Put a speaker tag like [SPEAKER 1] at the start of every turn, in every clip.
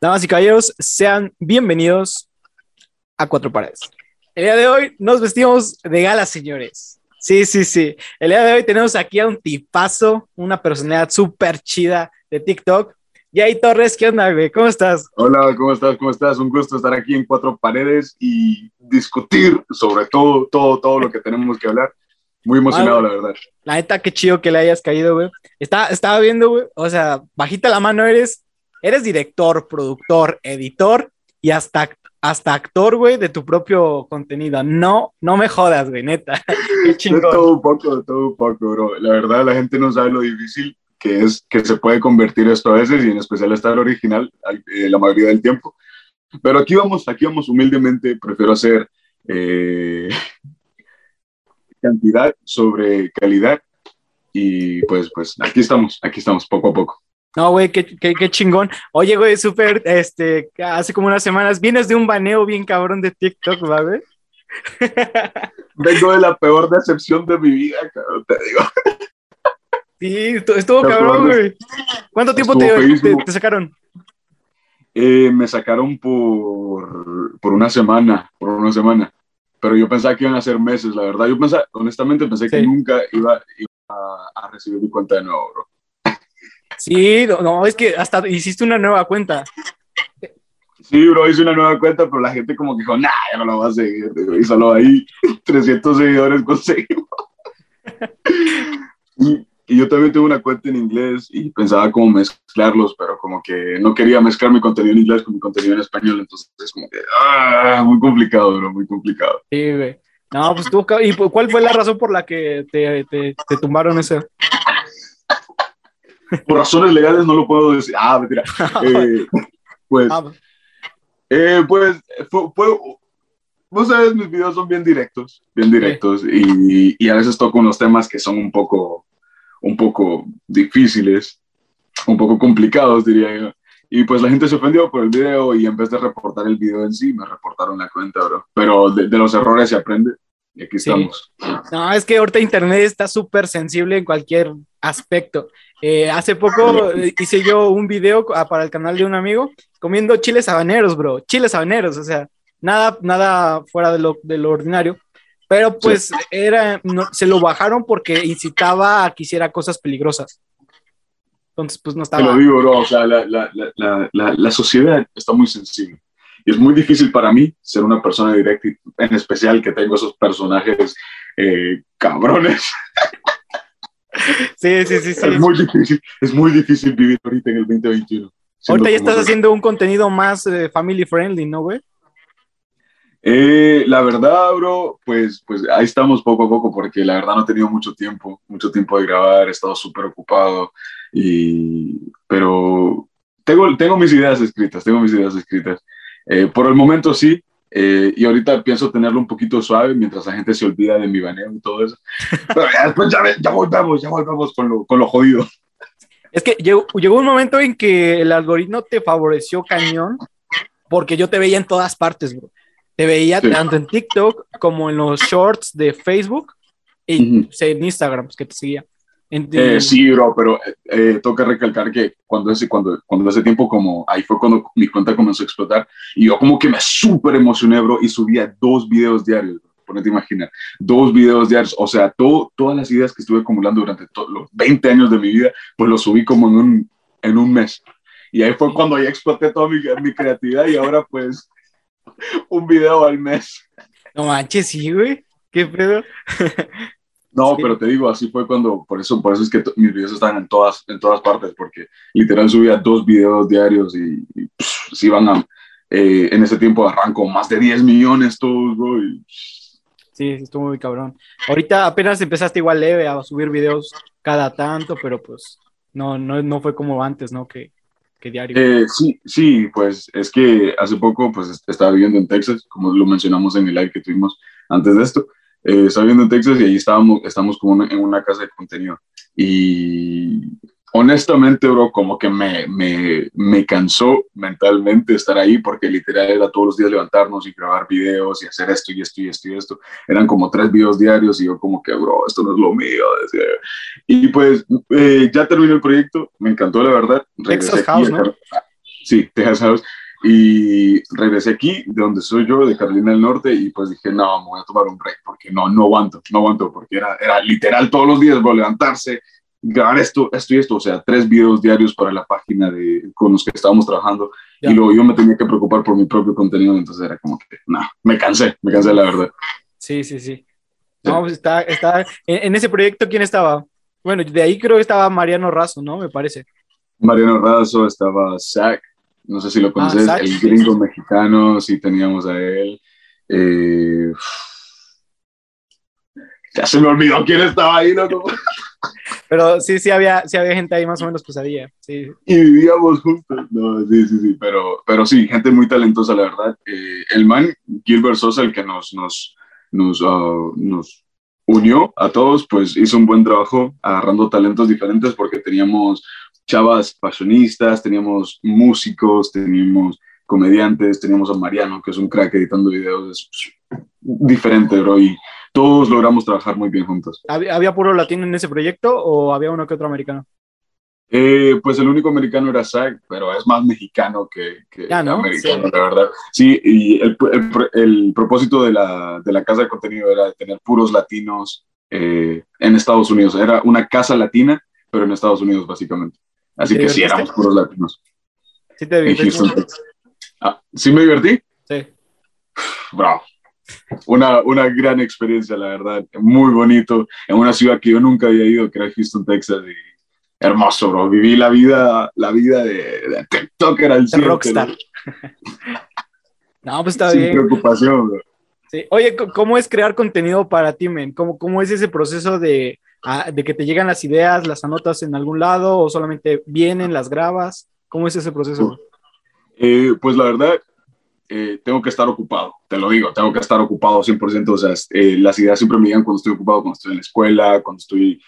[SPEAKER 1] Damas y caballeros, sean bienvenidos a Cuatro Paredes. El día de hoy nos vestimos de gala, señores. Sí, sí, sí. El día de hoy tenemos aquí a un tipazo, una personalidad súper chida de TikTok. Yay Torres, ¿qué onda, güey? ¿Cómo estás?
[SPEAKER 2] Hola, ¿cómo estás? ¿Cómo estás? Un gusto estar aquí en Cuatro Paredes y discutir sobre todo, todo, todo lo que tenemos que hablar. Muy emocionado,
[SPEAKER 1] Ah,
[SPEAKER 2] la verdad.
[SPEAKER 1] La neta, qué chido que le hayas caído, güey. Está, estaba viendo, güey, o sea, bajita la mano eres, eres director, productor, editor y hasta, hasta actor, güey, de tu propio contenido. No, no me jodas, güey, neta. Qué
[SPEAKER 2] De todo un poco, de todo un poco, bro. La verdad, la gente no sabe lo difícil que es que se puede convertir esto a veces y en especial estar original eh, la mayoría del tiempo. Pero aquí vamos, aquí vamos humildemente. Prefiero hacer eh, cantidad sobre calidad y pues, pues aquí estamos, aquí estamos, poco a poco.
[SPEAKER 1] No, güey, qué, qué, qué chingón. Oye, güey, súper, este, hace como unas semanas vienes de un baneo bien cabrón de TikTok, ¿va, güey?
[SPEAKER 2] Vengo de la peor decepción de mi vida, cabrón, te digo.
[SPEAKER 1] Sí, estu- estuvo
[SPEAKER 2] La
[SPEAKER 1] cabrón, güey. ¿Cuánto tiempo te, te, te sacaron?
[SPEAKER 2] Eh, me sacaron por, por una semana, por una semana. Pero yo pensaba que iban a ser meses, la verdad. Yo pensaba, honestamente, pensé que nunca iba, iba a, a recibir mi cuenta de nuevo, bro.
[SPEAKER 1] Sí, no, es que hasta hiciste una nueva cuenta.
[SPEAKER 2] Sí, bro, hice una nueva cuenta, pero la gente como que dijo, nah, ya no la voy a seguir. Y solo ahí 300 seguidores conseguimos. y, y yo también tengo una cuenta en inglés y pensaba como mezclarlos, pero como que no quería mezclar mi contenido en inglés con mi contenido en español, entonces es como que, ah, muy complicado, bro, muy complicado.
[SPEAKER 1] Sí, güey. No, pues tú, ¿y cu- cuál fue la razón por la que te, te, te tumbaron ese?
[SPEAKER 2] Por razones legales no lo puedo decir. Ah, mentira. Eh, pues,
[SPEAKER 1] Ah, pues,
[SPEAKER 2] eh, pues, fue, fue- vos sabes, mis videos son bien directos, bien directos, y, y a veces toco unos temas que son un poco, un poco difíciles, un poco complicados, diría yo. Y pues la gente se ofendió por el video y en vez de reportar el video en sí, me reportaron la cuenta, bro. Pero de, de los errores se aprende y aquí
[SPEAKER 1] Sí.
[SPEAKER 2] estamos.
[SPEAKER 1] No, es que ahorita Internet está súper sensible en cualquier aspecto. Eh, hace poco eh, hice yo un video ah, para el canal de un amigo comiendo chiles habaneros, bro. Chiles habaneros, o sea, nada, nada fuera de lo, de lo ordinario. Pero pues era, no- se lo bajaron porque incitaba a que hiciera cosas peligrosas. Entonces, pues no
[SPEAKER 2] Te lo
[SPEAKER 1] estaba.
[SPEAKER 2] digo, bro, o sea, la, la, la, la, sociedad está muy sensible. Y es muy difícil para mí ser una persona directa, en especial que tengo esos personajes eh, cabrones.
[SPEAKER 1] Sí, sí, sí, sí.
[SPEAKER 2] Es muy difícil, es muy difícil vivir ahorita en el 2021. siendo
[SPEAKER 1] Ahorita ya estás haciendo un contenido más eh, family friendly, ¿no, güey?
[SPEAKER 2] Eh, la verdad, bro, pues, pues ahí estamos poco a poco, porque la verdad no he tenido mucho tiempo, mucho tiempo de grabar, he estado súper ocupado, y, pero tengo, tengo mis ideas escritas, tengo mis ideas escritas. Eh, por el momento sí, eh, y ahorita pienso tenerlo un poquito suave mientras la gente se olvida de mi baneo y todo eso. Pero ya después ya, ya volvemos, ya volvemos con lo, con lo jodido.
[SPEAKER 1] Es que llegó, llegó un momento en que el algoritmo te favoreció cañón, porque yo te veía en todas partes, bro. Te veía
[SPEAKER 2] Sí.
[SPEAKER 1] tanto en TikTok como en los shorts de Facebook y pues, en Instagram, pues, que te seguía.
[SPEAKER 2] Eh, sí, bro, pero eh, toca recalcar que cuando ese, cuando, cuando ese tiempo, como ahí fue cuando mi cuenta comenzó a explotar, y yo como que me súper emocioné, bro, y subía dos videos diarios, bro, ponete a imaginar, dos videos diarios, o sea, todo, todas las ideas que estuve acumulando durante los 20 años de mi vida, pues los subí como en un, en un mes. Y ahí fue cuando ya exploté toda mi, mi creatividad y ahora pues un video al mes.
[SPEAKER 1] No manches, sí, güey. ¿Qué pedo?
[SPEAKER 2] No,
[SPEAKER 1] Sí.
[SPEAKER 2] pero te digo, así fue cuando, por eso, por eso es que mis videos están en todas, en todas partes, porque literal subía dos videos diarios y, y pff, se iban a, eh, en ese tiempo arranco más de 10 millones todos, bro, y
[SPEAKER 1] Sí, estuvo muy cabrón. Ahorita apenas empezaste igual leve a subir videos cada tanto, pero pues no, no, no fue como antes, ¿no? Que, que diario.
[SPEAKER 2] Eh, sí, sí, pues es que hace poco pues est- estaba viviendo en Texas, como lo mencionamos en el live que tuvimos antes de esto. Eh, estaba viviendo en Texas y ahí estábamos, estamos como una- en una casa de contenido. Y honestamente, bro, como que me, me, me cansó mentalmente estar ahí porque literal era todos los días levantarnos y grabar videos y hacer esto y esto y esto y esto. Eran como tres videos diarios y yo como que, bro, esto no es lo mío. decía. Y pues eh, ya terminó el proyecto, me encantó la verdad.
[SPEAKER 1] Texas
[SPEAKER 2] Regresé aquí
[SPEAKER 1] House, ¿no?
[SPEAKER 2] Sí, Texas House. Y regresé aquí, de donde soy yo, de Carolina del Norte, y pues dije, no, me voy a tomar un break, porque no, no aguanto, no aguanto, porque era, era literal todos los días, voy a levantarse, grabar esto, esto y esto, o sea, tres videos diarios para la página de, con los que estábamos trabajando, y luego yo me tenía que preocupar por mi propio contenido, entonces era como que, no, me cansé, me cansé la verdad.
[SPEAKER 1] Sí, sí, sí. No, pues está, está, en, ese proyecto, ¿quién estaba? Bueno, de ahí creo que estaba Mariano Razo, ¿no? Me parece.
[SPEAKER 2] Mariano Razo, estaba Zach, no sé si lo ah, conoces, el gringo mexicano, sí teníamos a él. Eh, ya se me olvidó quién estaba ahí, ¿no?
[SPEAKER 1] Pero sí, sí había, sí había gente ahí más o menos pesadilla, sí.
[SPEAKER 2] Y vivíamos juntos, no, sí, sí, sí, pero, pero sí, gente muy talentosa, la verdad. Eh, el man, Gilbert Sosa, el que nos, nos, nos, uh, nos unió a todos, pues hizo un buen trabajo agarrando talentos diferentes porque teníamos chavas pasionistas, teníamos músicos, teníamos comediantes, teníamos a Mariano, que es un crack editando videos, es diferente, bro, y todos logramos trabajar muy bien juntos.
[SPEAKER 1] ¿Había, puro latino en ese proyecto o había uno que otro americano?
[SPEAKER 2] Eh, pues el único americano era Zach, pero es más mexicano que, americano, la verdad. Sí, y el, el, propósito de la, de la, casa de contenido era tener puros latinos eh, en Estados Unidos. Era una casa latina, pero en Estados Unidos, básicamente. Así que sí, éramos puros latinos.
[SPEAKER 1] ¿Sí te divertiste?
[SPEAKER 2] Ah, ¿Sí me divertí?
[SPEAKER 1] Sí.
[SPEAKER 2] Bravo. Una, una gran experiencia, la verdad. Muy bonito. En una ciudad que yo nunca había ido, que era Houston, Texas. Y hermoso, bro. Viví la vida, la vida de, de TikToker al cielo.
[SPEAKER 1] Rockstar. no, pues está
[SPEAKER 2] Sin
[SPEAKER 1] bien.
[SPEAKER 2] preocupación, bro.
[SPEAKER 1] Sí. Oye, ¿cómo es crear contenido para ti, men? ¿Cómo, ¿Cómo es ese proceso de de que te llegan las ideas, las anotas en algún lado o solamente vienen, las grabas? ¿Cómo es ese proceso?
[SPEAKER 2] Eh, pues la verdad, eh, tengo que estar ocupado, te lo digo, tengo que estar ocupado 100%, o sea, eh, las ideas siempre me llegan cuando estoy ocupado, cuando estoy en la escuela, cuando estoy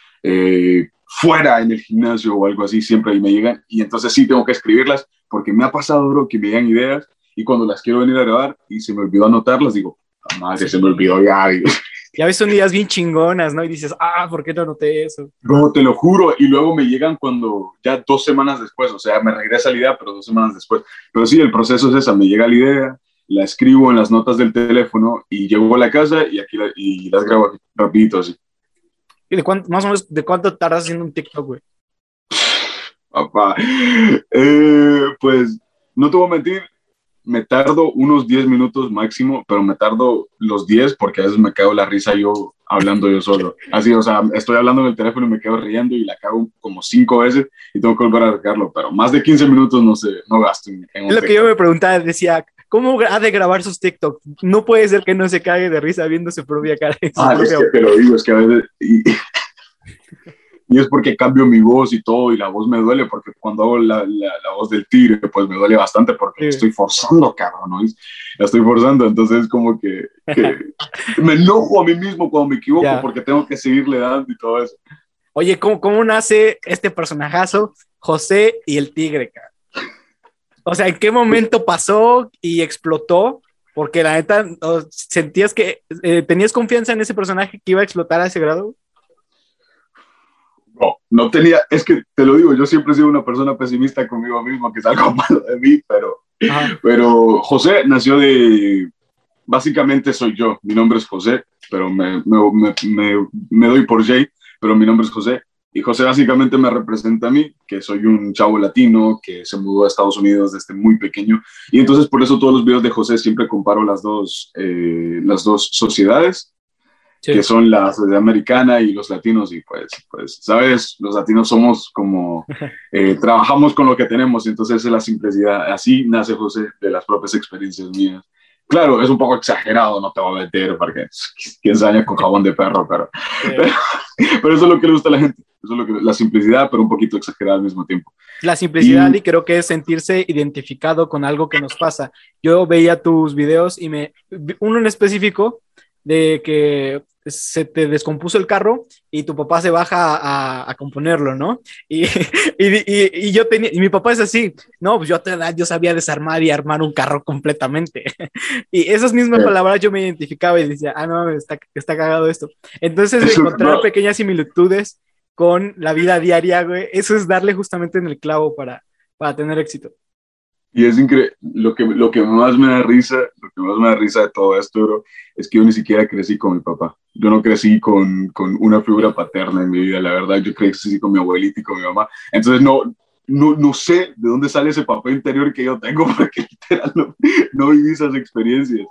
[SPEAKER 2] fuera en el gimnasio o algo así, siempre ahí me llegan y entonces sí tengo que escribirlas porque me ha pasado, bro, que me llegan ideas y cuando las quiero venir a grabar y se me olvidó anotarlas, digo, madre, se me olvidó ya,
[SPEAKER 1] y a veces son días bien chingonas, ¿no? Y dices, ah, ¿por qué no noté eso?
[SPEAKER 2] No, te lo juro. Y luego me llegan cuando ya dos semanas después, o sea, me regresa la idea, pero dos semanas después. Pero sí, el proceso es esa, me llega la idea, la escribo en las notas del teléfono y llego a la casa y aquí y las grabo rapidito así.
[SPEAKER 1] ¿Y de cuánto, más o menos, de cuánto tardas haciendo un TikTok, güey?
[SPEAKER 2] Papá, eh, pues no te voy a mentir, me tardo unos 10 minutos máximo, pero me tardo los 10 porque a veces me cago la risa yo hablando yo solo. Así, o sea, estoy hablando en el teléfono y me quedo riendo y la cago como 5 veces y tengo que volver a arreglarlo, pero más de 15 minutos no sé, no gasto. En,
[SPEAKER 1] lo que yo me preguntaba, decía, ¿cómo ha de grabar sus TikTok? No puede ser que no se cague de risa viendo su propia cara.
[SPEAKER 2] Ah, es que te lo digo, es que a veces... y es porque cambio mi voz y todo, y la voz me duele, porque cuando hago la, la, voz del tigre, pues me duele bastante porque estoy forzando, cabrón, ¿no? La estoy forzando, entonces como que, me enojo a mí mismo cuando me equivoco porque tengo que seguirle dando y todo eso.
[SPEAKER 1] Oye, ¿cómo, cómo nace este personajazo, José y el tigre, cabrón? O sea, ¿en qué momento pasó y explotó? Porque la neta, ¿sentías que eh, tenías confianza en ese personaje que iba a explotar a ese grado?
[SPEAKER 2] No, no tenía, es que te lo digo, yo siempre he sido una persona pesimista conmigo mismo, que es algo malo de mí, pero, pero José nació de, básicamente soy yo, mi nombre es José, pero me, me, me, me, doy por Jay, pero mi nombre es José. Y José básicamente me representa a mí, que soy un chavo latino que se mudó a Estados Unidos desde muy pequeño. Y entonces por eso todos los videos de José siempre comparo las dos, eh, las dos sociedades que son la sociedad americana y los latinos, y pues, pues, sabes, los latinos somos como, eh, trabajamos con lo que tenemos, entonces es la simplicidad. Así nace José de las propias experiencias mías. Claro, es un poco exagerado, no te voy a meter, porque quién sabe con jabón de perro, pero, pero, eso es lo que le gusta a la gente, eso es lo que, la simplicidad, pero un poquito exagerada al mismo tiempo.
[SPEAKER 1] La simplicidad y, y creo que es sentirse identificado con algo que nos pasa. Yo veía tus videos y me, uno en específico, de que se te descompuso el carro y tu papá se baja a, componerlo, ¿no? Y, y, y, yo tenía, y mi papá es así, no, pues yo a tu edad yo sabía desarmar y armar un carro completamente. y esas mismas palabras yo me identificaba y decía, ah, no, está, está cagado esto. Entonces, encontrar pequeñas similitudes con la vida diaria, güey, eso es darle justamente en el clavo para, para tener éxito.
[SPEAKER 2] Y es increíble, lo que, lo que más me da risa, lo que más me da risa de todo esto, bro, es que yo ni siquiera crecí con mi papá. Yo no crecí con, con una figura paterna en mi vida, la verdad. Yo crecí con mi abuelita y con mi mamá. Entonces no, no, no sé de dónde sale ese papel interior que yo tengo, porque literal no, no viví esas experiencias.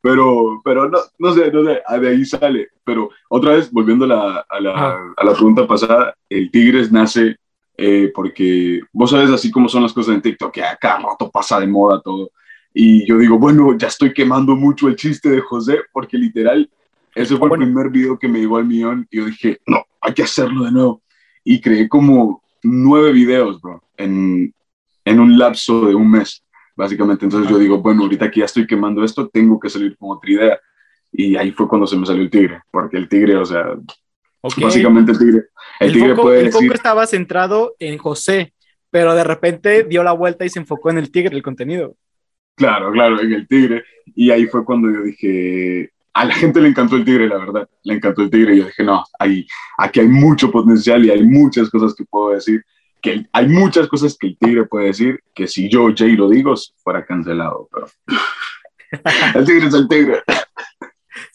[SPEAKER 2] Pero, pero no, no sé, no sé, de ahí sale. Pero otra vez, volviendo a la, a la, a la pregunta pasada, el Tigres nace eh, porque vos sabes así como son las cosas en TikTok, que a cada rato pasa de moda todo. Y yo digo, bueno, ya estoy quemando mucho el chiste de José, porque literal, ese fue el primer video que me llegó al millón y yo dije, no, hay que hacerlo de nuevo. Y creé como nueve videos, bro, en, en un lapso de un mes, básicamente. Entonces yo digo, bueno, ahorita que ya estoy quemando esto, tengo que salir con otra idea. Y ahí fue cuando se me salió el tigre, porque el tigre, o sea, básicamente el tigre
[SPEAKER 1] el, foco, el foco estaba centrado en José, pero de repente dio la vuelta y se enfocó en el tigre, el contenido.
[SPEAKER 2] Claro, claro, en el tigre. Y ahí fue cuando yo dije, a la gente le encantó el tigre, la verdad, le encantó el tigre. Y yo dije, no, hay, aquí hay mucho potencial y hay muchas cosas que puedo decir, que hay muchas cosas que el tigre puede decir, que si yo, Jay, lo digo, fuera cancelado, pero el tigre es el tigre.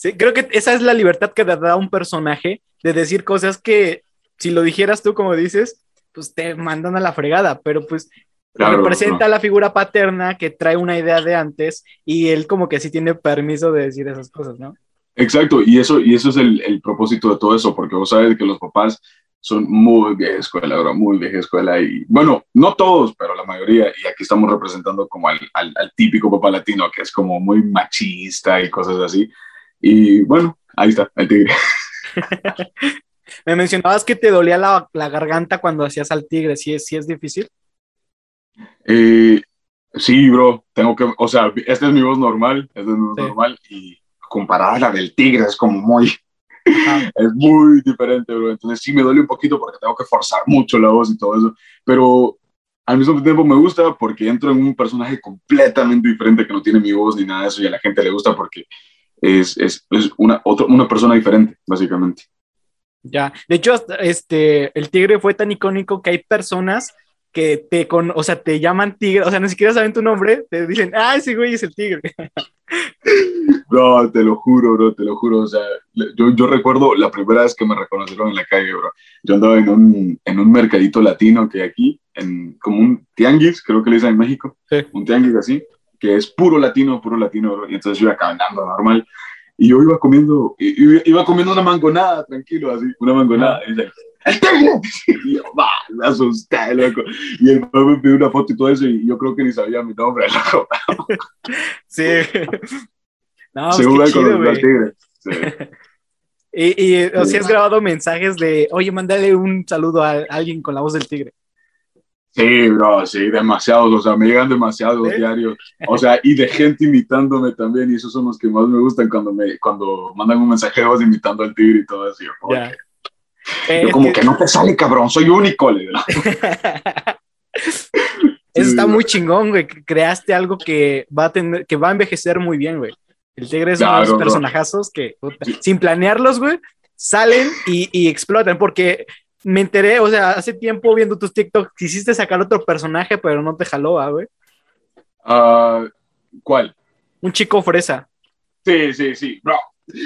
[SPEAKER 1] Sí, creo que esa es la libertad que te da un personaje de decir cosas que si lo dijeras tú como dices, pues te mandan a la fregada, pero pues representa a la figura paterna que trae una idea de antes y él como que sí tiene permiso de decir esas cosas, ¿no?
[SPEAKER 2] Exacto, y eso, y eso es el, el propósito de todo eso, porque vos sabes que los papás son muy vieja escuela, bro, muy vieja escuela. Y bueno, no todos, pero la mayoría. Y aquí estamos representando como al, al, al, típico papá latino, que es como muy machista y cosas así. Y bueno, ahí está, el tigre.
[SPEAKER 1] Me mencionabas que te dolía la, la garganta cuando hacías al tigre, ¿sí es, sí es difícil?
[SPEAKER 2] Eh, sí, bro, tengo que, o sea, esta es mi voz normal, esta es mi voz normal, y comparada a la del tigre es como muy, es muy diferente, bro. Entonces sí me duele un poquito porque tengo que forzar mucho la voz y todo eso, pero al mismo tiempo me gusta porque entro en un personaje completamente diferente que no tiene mi voz ni nada de eso y a la gente le gusta porque es, es, es una, otra, una persona diferente, básicamente.
[SPEAKER 1] Ya, de hecho, este, el tigre fue tan icónico que hay personas que te, con, o sea, te llaman tigre, o sea, ni siquiera saben tu nombre, te dicen, ah, ese güey es el tigre.
[SPEAKER 2] No, te lo juro, bro, te lo juro, o sea, yo, yo recuerdo la primera vez que me reconocieron en la calle, bro. Yo andaba en un, en un mercadito latino que hay aquí, en, como un tianguis, creo que le dicen en México, un tianguis así, que es puro latino, puro latino, bro. Y entonces yo iba caminando normal y yo iba comiendo, iba comiendo una mangonada, tranquilo, así, una mangonada. Y dice, y yo, va, me asusté, loco. Y el me pidió una foto y todo eso, y yo creo que ni sabía mi nombre, loco.
[SPEAKER 1] sí. No, pues Según qué chido, güey. Sí. y, y o si has grabado mensajes de, oye, mándale un saludo a alguien con la voz del tigre.
[SPEAKER 2] Sí, bro, sí, demasiados, o sea, me llegan demasiados diarios, o sea, y de gente imitándome también, y esos son los que más me gustan cuando me, cuando mandan un mensaje de voz imitando al tigre y todo eso. Yo, yo como que... no te sale, cabrón, soy único, le
[SPEAKER 1] Eso está muy chingón, güey, creaste algo que va a tener, que va a envejecer muy bien, güey. El tigre es uno de esos personajazos que, sin planearlos, güey, salen y, y explotan, porque me enteré, o sea, hace tiempo viendo tus TikTok, quisiste sacar otro personaje, pero no te jaló, ¿ah, güey.
[SPEAKER 2] Uh, ¿Cuál?
[SPEAKER 1] Un chico fresa.
[SPEAKER 2] Sí, sí, sí, bro.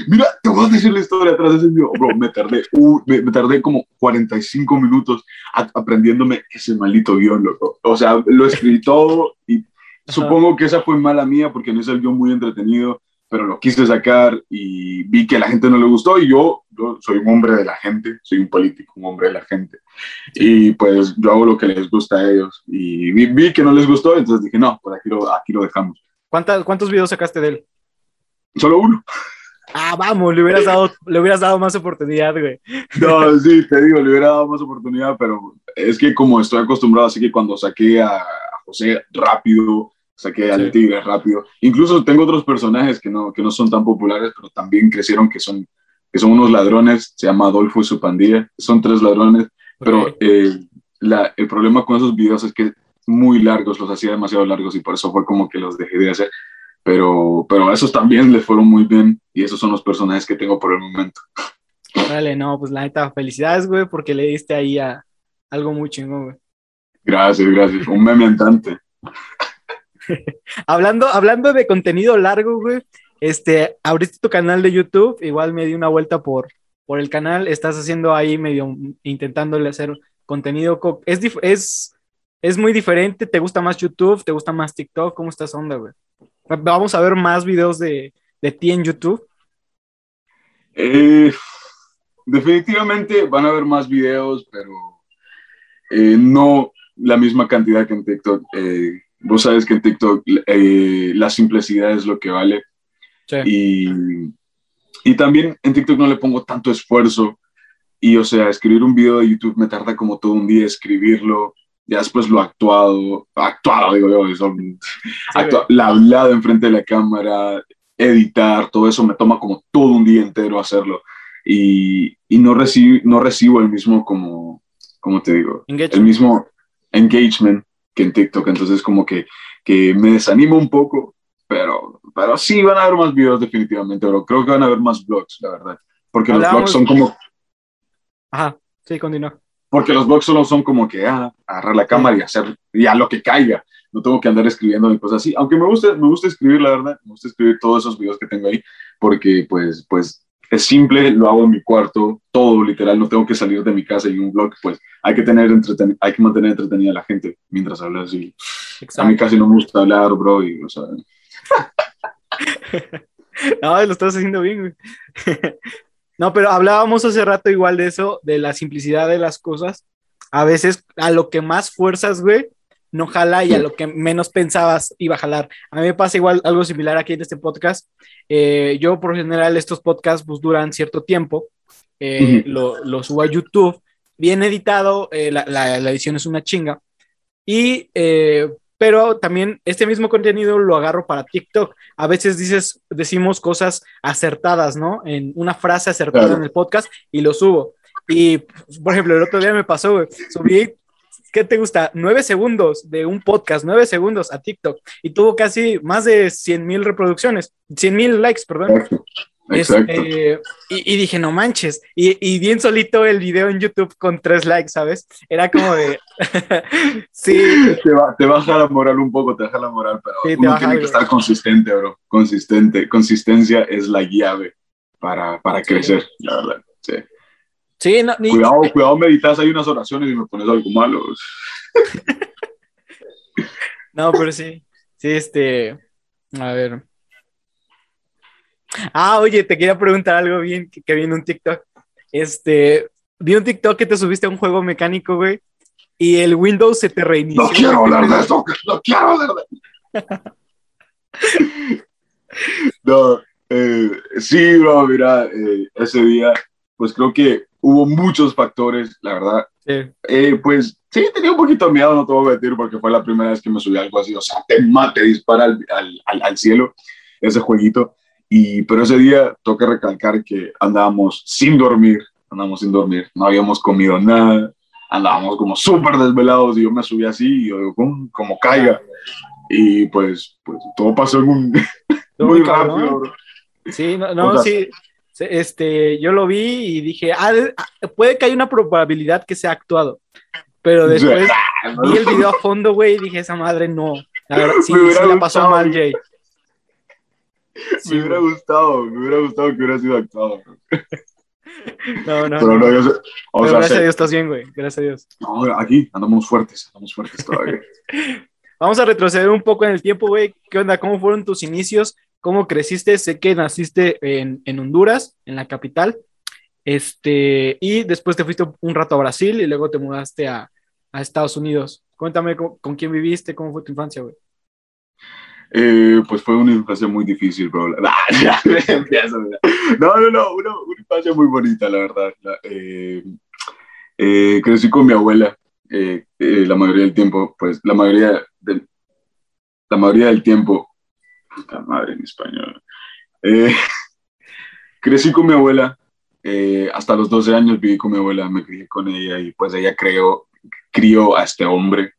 [SPEAKER 2] Mira, te voy a decir la historia atrás de ese video. Bro, me tardé, uh, me, tardé como 45 minutos aprendiéndome ese maldito guion, loco. O sea, lo escribí todo y supongo que esa fue mala mía porque no es el guion muy entretenido pero lo quise sacar y vi que a la gente no le gustó y yo, yo, soy un hombre de la gente, soy un político, un hombre de la gente. Y pues yo hago lo que les gusta a ellos y vi, vi que no les gustó, entonces dije, no, pues aquí lo, aquí lo dejamos.
[SPEAKER 1] ¿Cuántas, ¿Cuántos videos sacaste de él?
[SPEAKER 2] Solo uno.
[SPEAKER 1] Ah, vamos, le hubieras dado, le hubieras dado más oportunidad, güey.
[SPEAKER 2] No, sí, te digo, le hubiera dado más oportunidad, pero es que como estoy acostumbrado, así que cuando saqué a José rápido, saqué al tigre rápido. Incluso tengo otros personajes que no, que no son tan populares, pero también crecieron, que son, que son unos ladrones, se llama Adolfo y su pandilla, son tres ladrones, pero eh, la, el problema con esos videos es que muy largos, los hacía demasiado largos y por eso fue como que los dejé de hacer. Pero, pero a esos también les fueron muy bien y esos son los personajes que tengo por el momento.
[SPEAKER 1] Vale, no, pues la neta, felicidades, güey, porque le diste ahí a algo muy chingón, güey.
[SPEAKER 2] Gracias, gracias. Un meme andante.
[SPEAKER 1] hablando, hablando de contenido largo, güey, este, abriste tu canal de YouTube, igual me di una vuelta por, por el canal, estás haciendo ahí medio intentándole hacer contenido. Es, es, es muy diferente, ¿te gusta más YouTube? ¿Te gusta más TikTok? ¿Cómo estás onda, güey? Vamos a ver más videos de, de ti en YouTube.
[SPEAKER 2] Eh, definitivamente van a haber más videos, pero eh, no la misma cantidad que en TikTok. Eh, vos sabes que en TikTok la simplicidad es lo que vale. Y, y también en TikTok no le pongo tanto esfuerzo. Y, o sea, escribir un video de YouTube me tarda como todo un día escribirlo. Ya después lo actuado, actuado, digo yo, son, la hablado enfrente de la cámara, editar, todo eso me toma como todo un día entero hacerlo. Y, y no, recibo, no recibo el mismo, como, como te digo, el mismo engagement que en TikTok. Entonces, como que, que me desanimo un poco, pero, pero sí van a haber más videos definitivamente, pero creo que van a haber más vlogs, la verdad. Porque los vlogs son como...
[SPEAKER 1] Ajá, sí, continúa.
[SPEAKER 2] Porque los vlogs solo son como que, ah, agarrar la cámara y hacer ya lo que caiga. No tengo que andar escribiendo ni cosas así. Aunque me gusta, me gusta escribir, la verdad. Me gusta escribir todos esos videos que tengo ahí. Porque, pues, pues, es simple, lo hago en mi cuarto, todo literal, no tengo que salir de mi casa y un blog, pues hay que tener hay que mantener entretenida a la gente mientras hablas y a mí casi no me gusta hablar, bro, y o sea,
[SPEAKER 1] no, lo estás haciendo bien, güey. no, pero hablábamos hace rato igual de eso, de la simplicidad de las cosas. A veces a lo que más fuerzas, güey, no jala y a lo que menos pensabas iba a jalar. A mí me pasa igual algo similar aquí en este podcast. Eh, yo por general estos podcasts pues duran cierto tiempo. Eh, lo, subo a YouTube, bien editado, eh, la, la, edición es una chinga. Y pero también este mismo contenido lo agarro para TikTok. A veces dices, decimos cosas acertadas, ¿no? En una frase acertada en el podcast y lo subo. Y, por ejemplo, el otro día me pasó, güey, subí, ¿qué te gusta? Nueve segundos de un podcast, nueve segundos a TikTok y tuvo casi más de 100 mil reproducciones, 100 mil likes, perdón. Este, y, dije, no manches. Y, bien solito el video en YouTube con tres likes, ¿sabes? Era como de.
[SPEAKER 2] sí. Te, va, te, baja la moral un poco, te baja la moral, pero uno tiene que estar consistente, bro. Consistente. Consistencia es la llave para, para crecer, la verdad. Sí.
[SPEAKER 1] Sí, no,
[SPEAKER 2] cuidado, cuidado, meditas, hay unas oraciones y me pones algo malo.
[SPEAKER 1] no, pero sí. Sí, este. A ver. Ah, oye, te quería preguntar algo bien que, vi en un TikTok. Este, vi un TikTok que te subiste a un juego mecánico, güey, y el Windows se te reinició.
[SPEAKER 2] No quiero hablar de eso, no quiero hablar de No, eh, sí, bro, mira, eh, ese día, pues creo que hubo muchos factores, la verdad. Sí. Eh, pues sí, tenía un poquito de miedo, no te voy a mentir, porque fue la primera vez que me subí algo así, o sea, te mate, dispara al, al, al cielo ese jueguito. Y, pero ese día toca recalcar que andábamos sin dormir, andábamos sin dormir, no habíamos comido nada, andábamos como súper desvelados y yo me subí así y yo digo, como, caiga. Y pues, pues todo pasó en un... muy rápido,
[SPEAKER 1] Sí, no, no sí. Este, yo lo vi y dije, ah, ah, puede que haya una probabilidad que sea actuado. Pero después vi el video a fondo, güey, y dije, esa madre no. La verdad, sí, sí la pasó mal, Jay
[SPEAKER 2] me hubiera gustado, me hubiera gustado que hubiera sido actuado.
[SPEAKER 1] No, no. Pero, no, yo sé, Pero gracias a Dios estás bien, güey. Gracias a Dios.
[SPEAKER 2] No, aquí andamos fuertes, andamos fuertes todavía.
[SPEAKER 1] Vamos a retroceder un poco en el tiempo, güey. ¿Qué onda? ¿Cómo fueron tus inicios? ¿Cómo creciste? Sé que naciste en, en Honduras, en la capital. Este, y después te fuiste un rato a Brasil y luego te mudaste a, a Estados Unidos. Cuéntame con, quién viviste, cómo fue tu infancia, güey.
[SPEAKER 2] Eh, pues fue una infancia muy difícil, bro. no, no, no, una, infancia muy bonita, la verdad. Eh, eh, crecí con mi abuela la mayoría del tiempo, pues la mayoría la mayoría del tiempo, puta madre en español. crecí con mi abuela, hasta los 12 años viví con mi abuela, me crié con ella y pues ella creó, crió a este hombre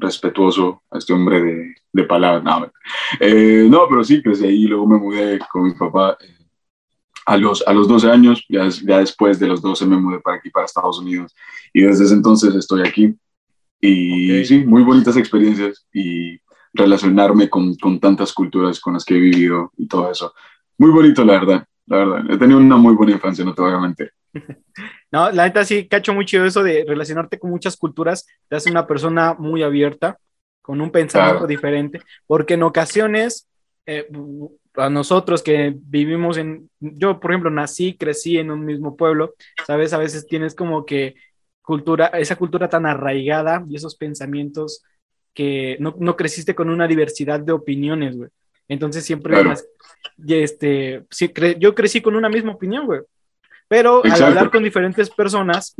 [SPEAKER 2] respetuoso a este hombre de, de palabras. No, eh, no, pero sí, crecí ahí, luego me mudé con mi papá eh, a, los, a los 12 años, ya, ya después de los 12 me mudé para aquí, para Estados Unidos, y desde ese entonces estoy aquí. Y sí, muy bonitas experiencias y relacionarme con, con tantas culturas con las que he vivido y todo eso. Muy bonito, la verdad, la verdad. He tenido una muy buena infancia, no te voy a mentir.
[SPEAKER 1] No, la neta sí cacho mucho eso de relacionarte con muchas culturas, te hace una persona muy abierta, con un pensamiento diferente, porque en ocasiones, eh, a nosotros que vivimos en, yo por ejemplo nací, crecí en un mismo pueblo, sabes, a veces tienes como que cultura, esa cultura tan arraigada y esos pensamientos que no, no creciste con una diversidad de opiniones, güey. Entonces siempre, este, sí, yo crecí con una misma opinión, güey. Pero al hablar con diferentes personas,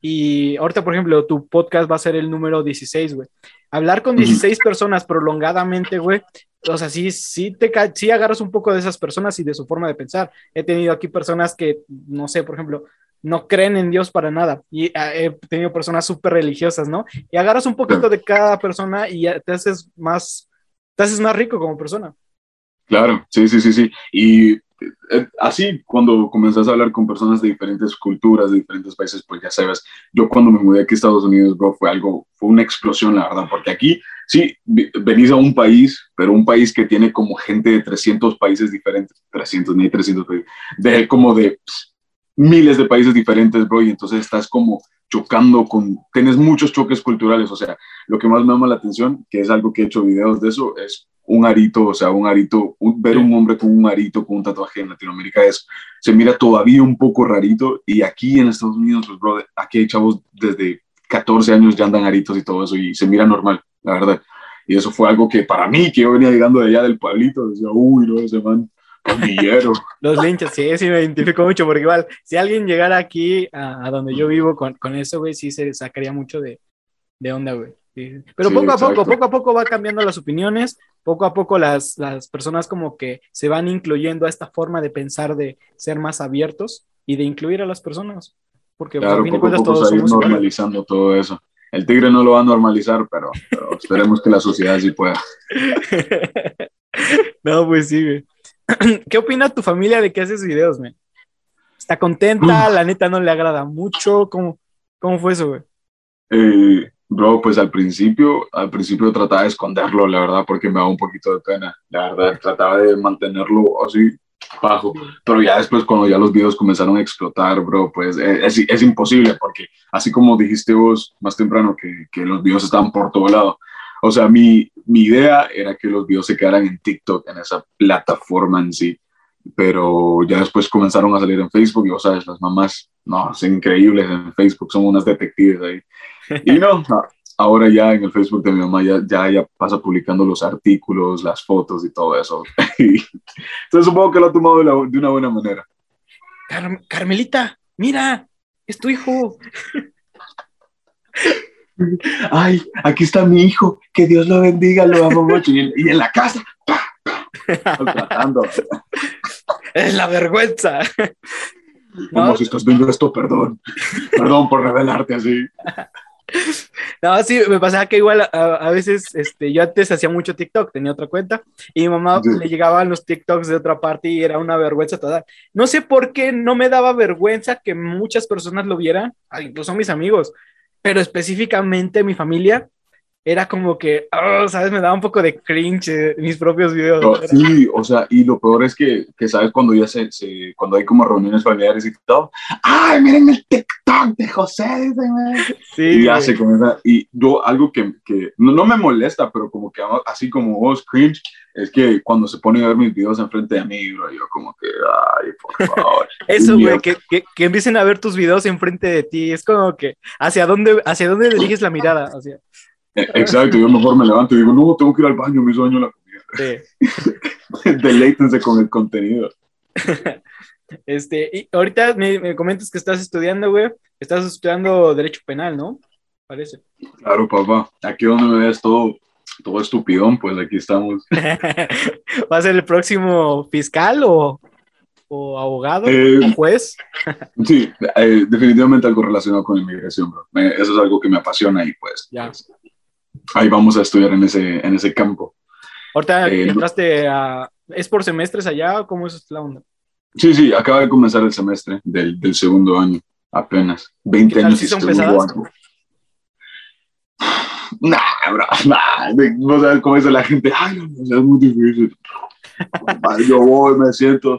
[SPEAKER 1] y ahorita, por ejemplo, tu podcast va a ser el número 16, güey. Hablar con 16 personas prolongadamente, güey, o sea, sí, sí, te, sí agarras un poco de esas personas y de su forma de pensar. He tenido aquí personas que, no sé, por ejemplo, no creen en Dios para nada. Y ah, he tenido personas súper religiosas, ¿no? Y agarras un poquito de cada persona y te haces más, te haces más rico como persona.
[SPEAKER 2] Claro, sí, sí, sí, sí. Y eh, así, cuando comenzás a hablar con personas de diferentes culturas, de diferentes países, pues ya sabes, yo cuando me mudé aquí a Estados Unidos, bro, fue algo, fue una explosión, la verdad, porque aquí, sí, venís a un país, pero un país que tiene como gente de 300 países diferentes, 300, ni 300 países, de como de miles de países diferentes, bro, y entonces estás como chocando con, tienes muchos choques culturales, o sea, lo que más me llama la atención, que es algo que he hecho videos de eso, es un arito, o sea, un arito, ver un hombre con un arito, con un tatuaje en Latinoamérica, es, se mira todavía un poco rarito. Y aquí en Estados Unidos, pues, bro, aquí hay chavos desde 14 años ya andan aritos y todo eso, y se mira normal, la verdad. Y eso fue algo que para mí, que yo venía llegando de allá del pueblito, decía, uy, no, ese man,
[SPEAKER 1] Los linchas, sí, sí me identifico mucho, porque igual, si alguien llegara aquí a, donde yo vivo con, con eso, güey, sí se sacaría mucho de, de onda, güey. Pero poco a poco, poco a poco va cambiando las opiniones, poco a poco las, las personas como que se van incluyendo a esta forma de pensar de ser más abiertos y de incluir a las personas. Porque
[SPEAKER 2] claro, a poco a poco todos normalizando todo eso. El tigre no lo va a normalizar, pero, esperemos que la sociedad sí pueda.
[SPEAKER 1] no, pues sí, güey. ¿Qué opina tu familia de que haces videos, man? ¿Está contenta? ¿La neta no le agrada mucho? ¿Cómo, cómo fue eso, güey?
[SPEAKER 2] Eh, Bro, pues al principio, al principio trataba de esconderlo, la verdad, porque me daba un poquito de pena, la verdad, trataba de mantenerlo así bajo, pero ya después cuando ya los videos comenzaron a explotar, bro, pues e, es, es imposible, porque así como dijiste vos más temprano que, que los videos estaban por todo lado, o sea, mi, mi idea era que los videos se quedaran en TikTok, en esa plataforma en sí, pero ya después comenzaron a salir en Facebook y vos sabes, las mamás, no, son increíbles en Facebook, son unas detectives ahí. Y no, ahora ya en el Facebook de mi mamá ya, ya, pasa publicando los artículos, las fotos y todo eso. Entonces supongo que lo ha tomado de, una buena manera.
[SPEAKER 1] Carmelita, mira, es tu hijo.
[SPEAKER 2] Ay, aquí está mi hijo, que Dios lo bendiga, lo amo mucho. Y, en, la casa,
[SPEAKER 1] Es la vergüenza.
[SPEAKER 2] ¿No? si estás viendo esto, perdón. Perdón por revelarte así.
[SPEAKER 1] No, sí, me pasaba que igual a, veces, este, yo antes hacía mucho TikTok, tenía otra cuenta, y mi mamá le llegaban los TikToks de otra parte y era una vergüenza total. No sé por qué no me daba vergüenza que muchas personas lo vieran, ah, incluso mis amigos, pero específicamente mi familia, era como que, oh, ¿sabes? Me daba un poco de cringe eh, mis propios videos.
[SPEAKER 2] sí, o sea, y lo peor es que, que ¿sabes? Cuando ya se, se, cuando hay como reuniones familiares y todo, ¡ay, miren el TikTok de José! Sí, y ya se comienza, y yo algo que, que no, no, me molesta, pero como que así como vos, cringe, es que cuando se ponen a ver mis videos enfrente de mí, bro, yo como que, ay, por favor.
[SPEAKER 1] Eso, güey, que, que, que, empiecen a ver tus videos enfrente de ti, es como que, ¿hacia dónde, hacia dónde diriges la mirada? Hacia...
[SPEAKER 2] Exacto, yo mejor me levanto y digo, no, tengo que ir al baño, me sueño la comida. Sí. Deleítense con el contenido.
[SPEAKER 1] Este, y ahorita me, comentas que estás estudiando, güey. Estás estudiando Derecho Penal, ¿no? Parece.
[SPEAKER 2] Claro, papá. Aquí donde me ves todo, todo estupidón, pues aquí estamos.
[SPEAKER 1] ¿Va a ser el próximo fiscal o, o abogado eh, o juez?
[SPEAKER 2] sí, eh, definitivamente algo relacionado con inmigración, bro. eso es algo que me apasiona y pues. Ya. Pues, ahí vamos a estudiar en ese, en ese campo.
[SPEAKER 1] Ahorita eh, entraste a... ¿Es por semestres allá o cómo es la onda?
[SPEAKER 2] Sí, sí, acaba de comenzar el semestre del, del segundo año, apenas. 20 años y son segundo Nah, bro, nah, no sabes cómo dice la gente, ay, no, es muy difícil. Yo voy, me siento.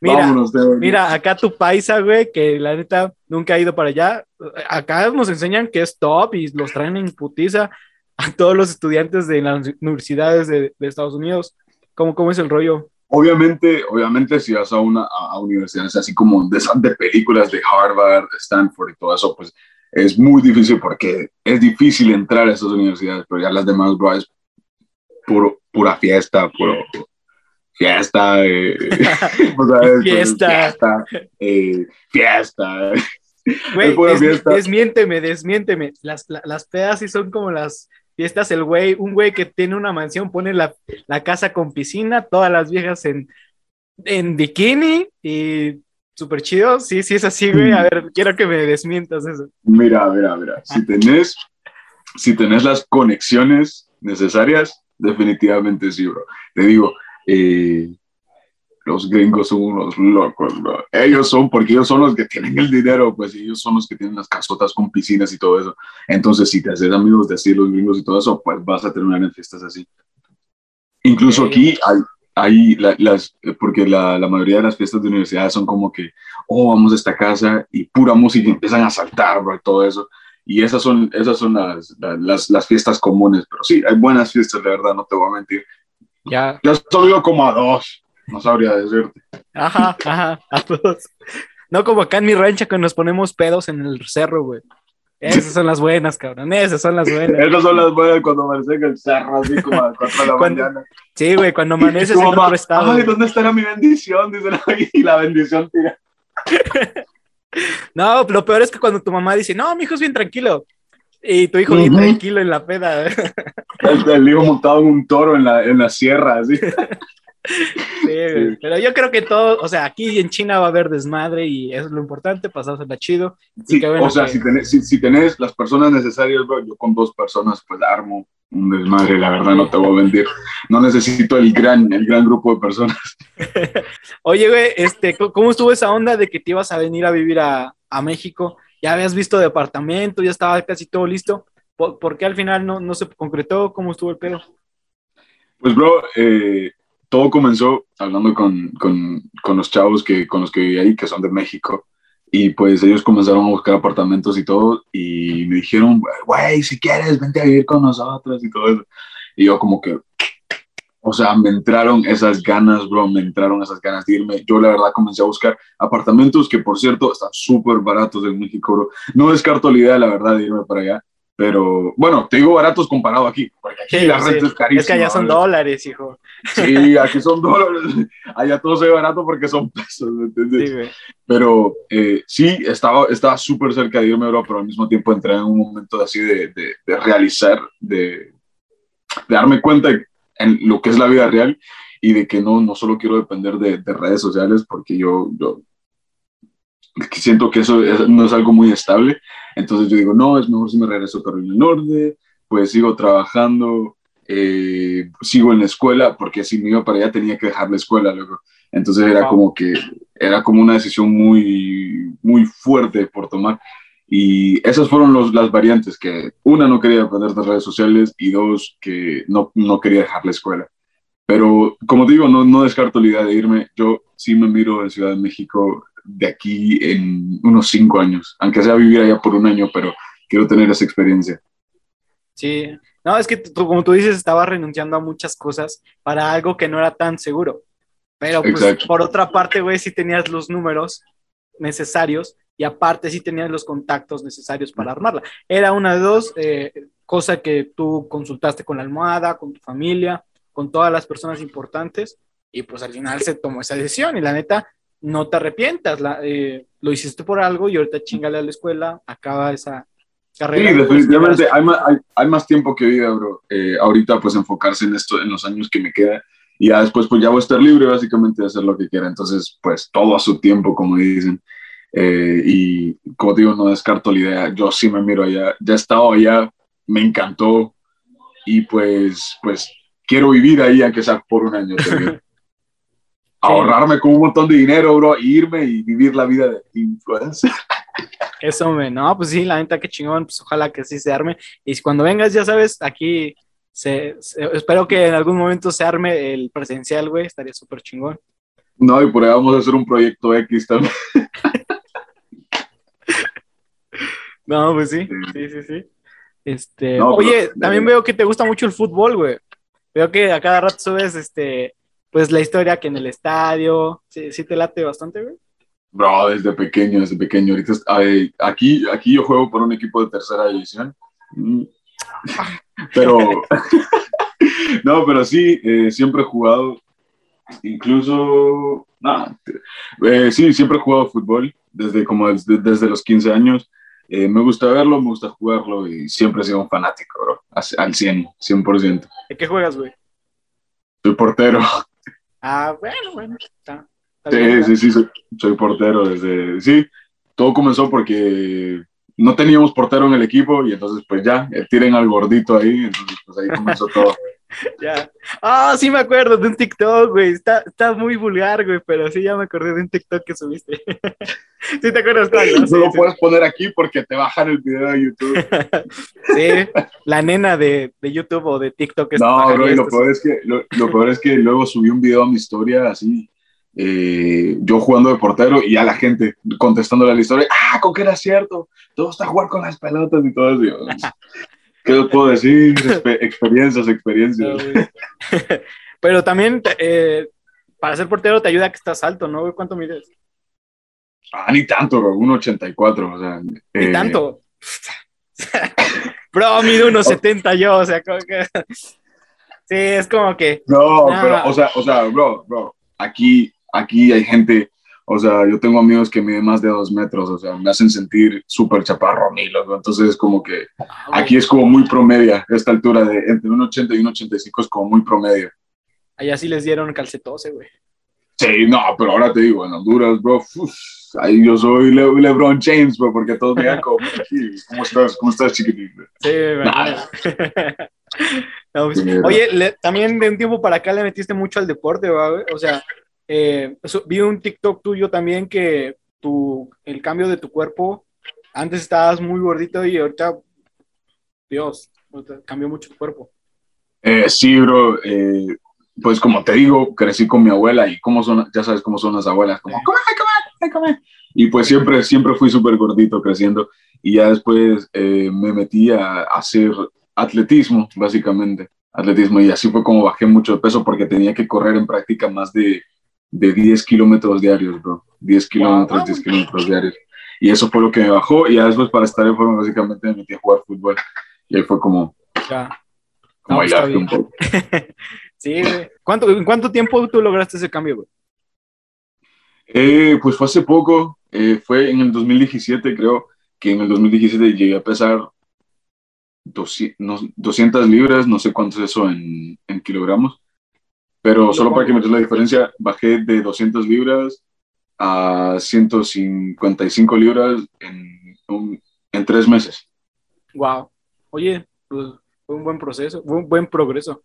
[SPEAKER 1] Mira,
[SPEAKER 2] Vámonos.
[SPEAKER 1] Mira, acá tu paisa, güey, que la neta nunca ha ido para allá. Acá nos enseñan que es top y los traen en putiza a todos los estudiantes de las universidades de, de Estados Unidos. ¿Cómo, ¿Cómo es el rollo?
[SPEAKER 2] Obviamente, obviamente, si vas a una a, universidades así como de, de películas de Harvard, Stanford y todo eso, pues es muy difícil porque es difícil entrar a esas universidades, pero ya las demás, bro, es puro, pura fiesta, puro fiesta, eh,
[SPEAKER 1] Fiesta.
[SPEAKER 2] fiesta, eh, fiesta.
[SPEAKER 1] Güey, des-
[SPEAKER 2] fiesta.
[SPEAKER 1] desmiénteme, desmiénteme. Las, la- las pedas sí son como las fiestas. El güey, un güey que tiene una mansión pone la, la casa con piscina, todas las viejas en, en bikini y súper chido. Sí, sí es así, güey. A ver, quiero que me desmientas eso.
[SPEAKER 2] Mira, mira, mira, si tenés, si tenés las conexiones necesarias, definitivamente sí, bro. Te digo, eh, los gringos son unos locos, bro. Ellos son, porque ellos son los que tienen el dinero, pues ellos son los que tienen las casotas con piscinas y todo eso. Entonces, si te haces amigos de así los gringos y todo eso, pues vas a terminar en fiestas así. Incluso aquí hay, hay la- las, porque la, la mayoría de las fiestas de universidad son como que, oh, vamos a esta casa y pura música y empiezan a saltar, bro, y todo eso. Y esas son, esas son las, la- las, las fiestas comunes. Pero sí, hay buenas fiestas, de verdad, no te voy a mentir.
[SPEAKER 1] Ya.
[SPEAKER 2] Solo ido como a dos, no sabría decirte.
[SPEAKER 1] Ajá, ajá, a todos. No como acá en mi rancha que nos ponemos pedos en el cerro, güey. Esas son las buenas, cabrón. Esas son las buenas.
[SPEAKER 2] Esas son las buenas cuando amanece en el cerro, así como a las 4 de la
[SPEAKER 1] Cuando-
[SPEAKER 2] mañana.
[SPEAKER 1] Sí, güey, cuando amaneces en
[SPEAKER 2] mamá,
[SPEAKER 1] otro estado.
[SPEAKER 2] Ay, ¿dónde estará mi bendición? Dice la, y la bendición tira.
[SPEAKER 1] No, lo peor es que cuando tu mamá dice, no, mi hijo es bien tranquilo. Y tu hijo bien
[SPEAKER 2] Ujú.
[SPEAKER 1] tranquilo en la peda.
[SPEAKER 2] El, el hijo montado en un toro en la, en la sierra, así.
[SPEAKER 1] Sí. Pero yo creo que todo, o sea, aquí en China va a haber desmadre y eso es lo importante, pasársela chido.
[SPEAKER 2] Sí, o sea,
[SPEAKER 1] que-
[SPEAKER 2] si, tenés, si, si tenés las personas necesarias, bro, yo con dos personas, pues armo un desmadre, la verdad, no te voy a mentir. No necesito el gran, el gran grupo de personas.
[SPEAKER 1] Oye, güey, este, ¿cómo- ¿cómo estuvo esa onda de que te ibas a venir a vivir a, a México? Ya habías visto departamento, ya estaba casi todo listo. ¿Por, qué al final no, no se concretó? ¿Cómo estuvo el pedo?
[SPEAKER 2] Pues, bro, eh, todo comenzó hablando con, con, con los chavos que, con los que viví ahí, que son de México. Y pues ellos comenzaron a buscar apartamentos y todo. Y me dijeron, güey, si quieres, vente a vivir con nosotros y todo eso. Y yo, como que, o sea, me entraron esas ganas, bro, me entraron esas ganas de irme. Yo, la verdad, comencé a buscar apartamentos que, por cierto, están súper baratos en México, bro. No descarto la idea, la verdad, de irme para allá. Pero bueno, te digo baratos comparado aquí, porque aquí
[SPEAKER 1] Sí,
[SPEAKER 2] la
[SPEAKER 1] sí.
[SPEAKER 2] renta es carísima.
[SPEAKER 1] Es que allá son
[SPEAKER 2] ¿verdad?
[SPEAKER 1] dólares, hijo.
[SPEAKER 2] Sí, aquí son dólares. Allá todo se ve barato porque son pesos, ¿me entiendes?
[SPEAKER 1] Sí.
[SPEAKER 2] Pero eh, sí, estaba estaba súper cerca de irme, bro, pero al mismo tiempo entré en un momento así de, de, de realizar, de, de darme cuenta en lo que es la vida real y de que no, no solo quiero depender de, de redes sociales porque yo, yo siento que eso es- no es algo muy estable. Entonces yo digo, no, es mejor si me regreso a Carolina Norte, pues sigo trabajando, eh, sigo en la escuela, porque si me iba para allá tenía que dejar la escuela luego. Entonces era como que, era como una decisión muy, muy fuerte por tomar. Y esas fueron los, las variantes, que una no quería depender de redes sociales y dos que no, no quería dejar la escuela. Pero como digo, no, no descarto la idea de irme. Yo sí me miro en Ciudad de México de aquí en unos cinco años, aunque sea vivir allá por un año, pero quiero tener esa experiencia.
[SPEAKER 1] Sí. No, es que tú, como tú dices, estabas renunciando a muchas cosas para algo que no era tan seguro. Pero pues, por otra parte, güey, sí tenías los números necesarios y aparte sí tenías los contactos necesarios para armarla. Era una de dos, eh, cosa que tú consultaste con la almohada, con tu familia, con todas las personas importantes y pues al final se tomó esa decisión y la neta, no te arrepientas, la, eh, lo hiciste por algo y ahorita chingale a la escuela, acaba esa
[SPEAKER 2] Sí,
[SPEAKER 1] carrera.
[SPEAKER 2] definitivamente hay más, hay, hay más tiempo que vida, bro. Eh, ahorita pues enfocarse en esto, en los años que me queda y ya después pues ya voy a estar libre básicamente de hacer lo que quiera. Entonces pues todo a su tiempo, como dicen. Eh, y como digo, no descarto la idea. Yo sí me miro allá. Ya he estado allá, me encantó y pues pues quiero vivir ahí aunque sea por un año. Ahorrarme con un montón de dinero, bro, e irme y vivir la vida de influencer.
[SPEAKER 1] Eso, me, no, pues sí, la neta, qué chingón, pues ojalá que sí se arme. Y cuando vengas, ya sabes, aquí se, espero que en algún momento se arme el presencial, güey, estaría súper chingón.
[SPEAKER 2] No, y por ahí vamos a hacer un proyecto X también.
[SPEAKER 1] no, pues sí, sí, sí, sí. Este, oye, también veo que te gusta mucho el fútbol, güey. Veo que a cada rato subes, este, pues la historia que en el estadio, sí, sí te late bastante, güey.
[SPEAKER 2] Bro, desde pequeño, desde pequeño. Ahorita aquí, aquí yo juego por un equipo de tercera división. Mm. Pero, no, pero sí, eh, siempre he jugado, incluso, nada, eh, sí, siempre he jugado fútbol desde como desde, desde los 15 años. Eh, me gusta verlo, me gusta jugarlo y siempre he sido un fanático, bro, al 100, 100%.
[SPEAKER 1] ¿De qué juegas, güey?
[SPEAKER 2] Soy portero.
[SPEAKER 1] Ah, bueno, bueno, está.
[SPEAKER 2] sí, sí, sí, soy, portero desde, sí, todo comenzó porque no teníamos portero en el equipo y entonces pues ya, eh, tiren al gordito ahí, entonces pues ahí comenzó todo.
[SPEAKER 1] ya. Ah, sí me acuerdo de un TikTok, güey. Está, está muy vulgar, güey, pero sí ya me acordé de un TikTok que subiste. sí te acuerdas
[SPEAKER 2] No, lo puedes poner aquí porque te bajan el video de YouTube.
[SPEAKER 1] sí, la nena de, de, YouTube o de TikTok.
[SPEAKER 2] No, bro, y lo peor, es que, lo, lo peor es que luego subí un video a mi historia así eh, yo jugando de portero y a la gente contestando la historia, ah, con que era cierto, todo está a jugar con las pelotas y todo eso. ¿Qué les puedo decir? experiencias, experiencias.
[SPEAKER 1] Pero también eh, para ser portero te ayuda que estás alto, ¿no? ¿Cuánto mides?
[SPEAKER 2] Ah, ni tanto, 1,84, o sea.
[SPEAKER 1] Ni eh, tanto. Bro, mido 1,70 yo, o sea, como que... Sí, es como que...
[SPEAKER 2] No, pero, o sea, o sea, bro, bro, aquí aquí hay gente, o sea, yo tengo amigos que miden más de dos metros, o sea, me hacen sentir súper chaparro a mí, loco. Entonces, como que ah, aquí es como muy promedia, esta altura de entre un 80 y un 85 es como muy promedio.
[SPEAKER 1] Allá sí les dieron calcetose, güey.
[SPEAKER 2] Sí, no, pero ahora te digo, en Honduras, bro, ahí yo soy LeBron James, bro, porque todos me como, ¿cómo estás? ¿Cómo estás, chiquitito? Sí,
[SPEAKER 1] verdad. Pues, oye, también de un tiempo para acá le metiste mucho al deporte, güey. O sea, eh, vi un TikTok tuyo también que tu, el cambio de tu cuerpo, antes estabas muy gordito y ahorita, Dios, cambió mucho tu cuerpo.
[SPEAKER 2] Eh, sí, bro. Eh, pues como te digo, crecí con mi abuela y como son, ya sabes cómo son las abuelas, como, come, come, come. Y pues siempre, siempre fui súper gordito creciendo y ya después eh, me metí a, hacer atletismo, básicamente, atletismo y así fue como bajé mucho de peso porque tenía que correr en práctica más de de 10 kilómetros diarios, bro. 10 kilómetros, 10 kilómetros diarios. Y eso fue lo que me bajó. Y después, para estar en forma, básicamente me metí a jugar fútbol. Y ahí fue como. Ya.
[SPEAKER 1] Como un poco. sí, ¿Cuánto, ¿En cuánto tiempo tú lograste ese cambio, güey?
[SPEAKER 2] Eh, pues fue hace poco. Eh, fue en el 2017, creo que en el 2017 llegué a pesar 200, libras, no sé cuánto es eso en, en kilogramos. Pero solo para que me des la diferencia, bajé de 200 libras a 155 libras en, en tres meses.
[SPEAKER 1] Wow. Oye, pues fue un buen proceso, fue un buen progreso.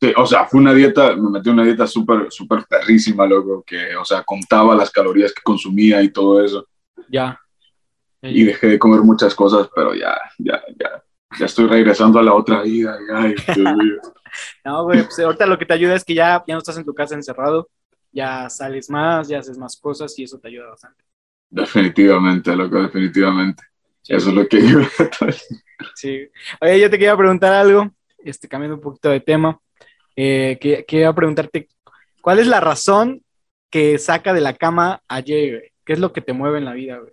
[SPEAKER 2] Sí, o sea, fue una dieta, me metí una dieta súper, súper perrísima, loco, que, o sea, contaba las calorías que consumía y todo eso.
[SPEAKER 1] Ya.
[SPEAKER 2] Y dejé de comer muchas cosas, pero ya, ya, ya, ya estoy regresando a la otra vida. Ay, Dios mío.
[SPEAKER 1] No, güey, pues ahorita lo que te ayuda es que ya, ya no estás en tu casa encerrado, ya sales más, ya haces más cosas y eso te ayuda bastante.
[SPEAKER 2] Definitivamente, loco, definitivamente. Eso es lo que ayuda.
[SPEAKER 1] sí. Oye, yo te quería preguntar algo, este, cambiando un poquito de tema. Eh, que, quería preguntarte, ¿cuál es la razón que saca de la cama a Jay, güey? ¿Qué es lo que te mueve en la vida, güey?